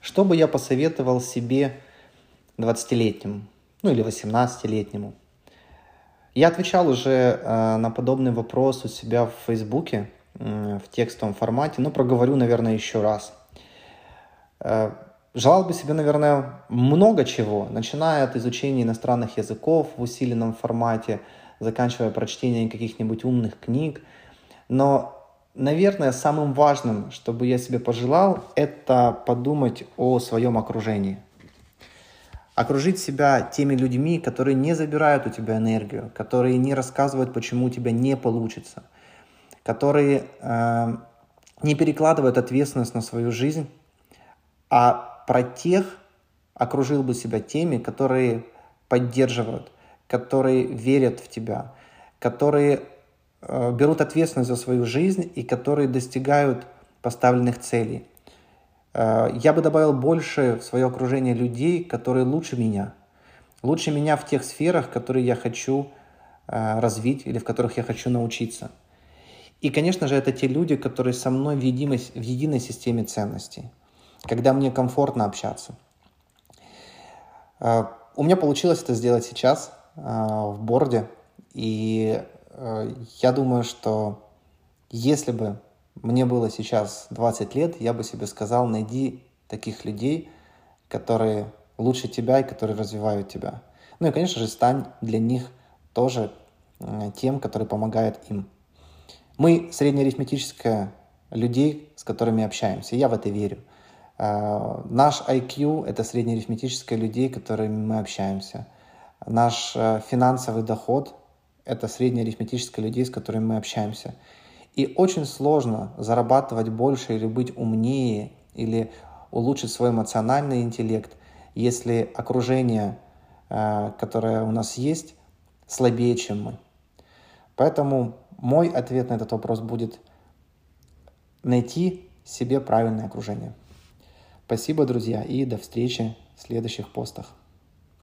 Что бы я посоветовал себе 20-летнему, ну или 18-летнему? Я отвечал уже э, на подобный вопрос у себя в Фейсбуке э, в текстовом формате, но проговорю, наверное, еще раз. Э, желал бы себе, наверное, много чего, начиная от изучения иностранных языков в усиленном формате, заканчивая прочтением каких-нибудь умных книг. Но, наверное, самым важным, чтобы я себе пожелал, это подумать о своем окружении – окружить себя теми людьми, которые не забирают у тебя энергию, которые не рассказывают, почему у тебя не получится, которые э, не перекладывают ответственность на свою жизнь, а про тех окружил бы себя теми, которые поддерживают, которые верят в тебя, которые берут ответственность за свою жизнь и которые достигают поставленных целей. Э, я бы добавил больше в свое окружение людей, которые лучше меня. Лучше меня в тех сферах, которые я хочу э, развить или в которых я хочу научиться. И, конечно же, это те люди, которые со мной в единой, в единой системе ценностей, когда мне комфортно общаться. Э, у меня получилось это сделать сейчас в борде, и я думаю, что если бы мне было сейчас 20 лет, я бы себе сказал, найди таких людей, которые лучше тебя и которые развивают тебя. Ну и, конечно же, стань для них тоже тем, который помогает им. Мы среднеарифметическая людей, с которыми общаемся. Я в это верю. А, наш IQ – это среднеарифметическое людей, с которыми мы общаемся. Наш э, финансовый доход – это среднеарифметическое людей, с которыми мы общаемся. И очень сложно зарабатывать больше или быть умнее, или улучшить свой эмоциональный интеллект, если окружение, э, которое у нас есть, слабее, чем мы. Поэтому мой ответ на этот вопрос будет найти себе правильное окружение. Спасибо, друзья, и до встречи в следующих постах.